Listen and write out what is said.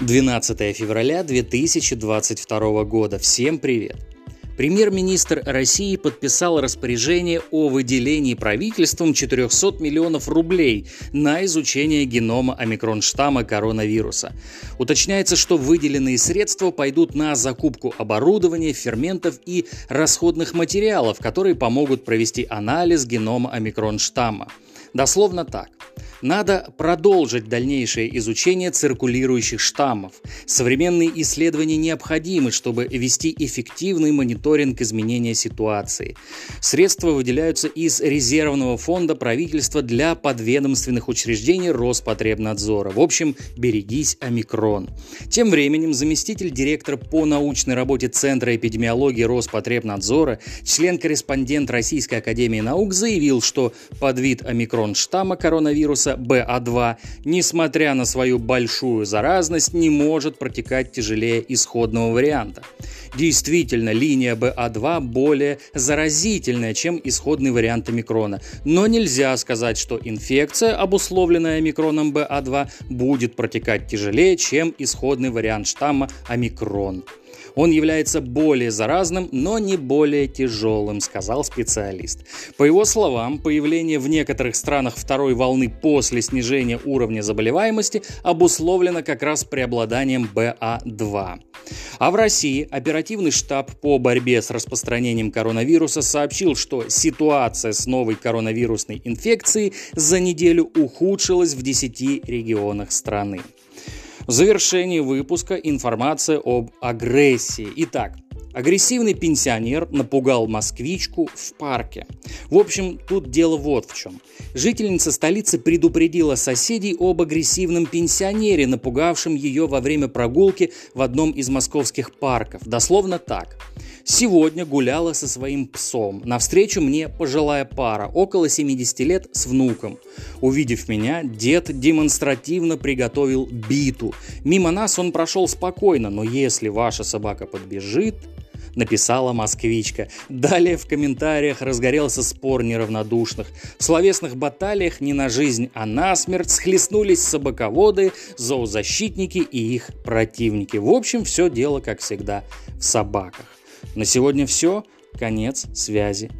12 февраля 2022 года. Всем привет! Премьер-министр России подписал распоряжение о выделении правительством 400 миллионов рублей на изучение генома омикрон-штамма коронавируса. Уточняется, что выделенные средства пойдут на закупку оборудования, ферментов и расходных материалов, которые помогут провести анализ генома омикрон-штамма. Дословно так. Надо продолжить дальнейшее изучение циркулирующих штаммов. Современные исследования необходимы, чтобы вести эффективный мониторинг изменения ситуации. Средства выделяются из резервного фонда правительства для подведомственных учреждений Роспотребнадзора. В общем, берегись омикрон. Тем временем заместитель директора по научной работе Центра эпидемиологии Роспотребнадзора, член-корреспондент Российской Академии Наук заявил, что подвид омикрон штамма коронавируса вируса BA2, несмотря на свою большую заразность, не может протекать тяжелее исходного варианта. Действительно, линия BA2 более заразительная, чем исходный вариант омикрона, но нельзя сказать, что инфекция, обусловленная омикроном BA2, будет протекать тяжелее, чем исходный вариант штамма омикрон. Он является более заразным, но не более тяжелым, сказал специалист. По его словам, появление в некоторых странах второй волны после снижения уровня заболеваемости обусловлено как раз преобладанием БА2. А в России оперативный штаб по борьбе с распространением коронавируса сообщил, что ситуация с новой коронавирусной инфекцией за неделю ухудшилась в 10 регионах страны. В завершении выпуска информация об агрессии. Итак, Агрессивный пенсионер напугал москвичку в парке. В общем, тут дело вот в чем. Жительница столицы предупредила соседей об агрессивном пенсионере, напугавшем ее во время прогулки в одном из московских парков. Дословно так. Сегодня гуляла со своим псом. Навстречу мне пожилая пара, около 70 лет, с внуком. Увидев меня, дед демонстративно приготовил биту. Мимо нас он прошел спокойно, но если ваша собака подбежит, написала москвичка. Далее в комментариях разгорелся спор неравнодушных. В словесных баталиях не на жизнь, а на смерть схлестнулись собаководы, зоозащитники и их противники. В общем, все дело, как всегда, в собаках. На сегодня все. Конец связи.